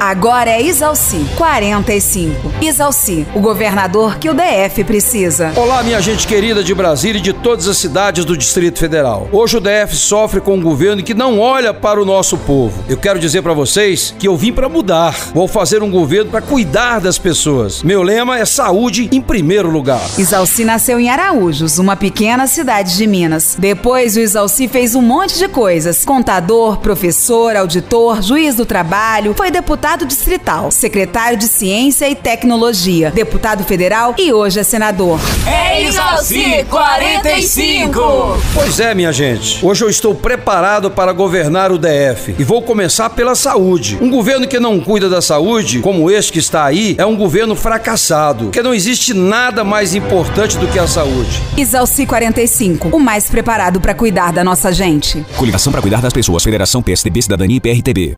Agora é Isalci, 45. Isalci, o governador que o DF precisa. Olá, minha gente querida de Brasília e de todas as cidades do Distrito Federal. Hoje o DF sofre com um governo que não olha para o nosso povo. Eu quero dizer para vocês que eu vim para mudar. Vou fazer um governo para cuidar das pessoas. Meu lema é saúde em primeiro lugar. Isalci nasceu em Araújos, uma pequena cidade de Minas. Depois o Isalci fez um monte de coisas: contador, professor, auditor, juiz do trabalho, foi deputado deputado distrital, secretário de Ciência e Tecnologia, deputado federal e hoje é senador. É Isalci 45! Pois é, minha gente. Hoje eu estou preparado para governar o DF e vou começar pela saúde. Um governo que não cuida da saúde, como este que está aí, é um governo fracassado, porque não existe nada mais importante do que a saúde. Isalci 45, o mais preparado para cuidar da nossa gente. Coligação para cuidar das pessoas, Federação PSDB Cidadania e PRTB.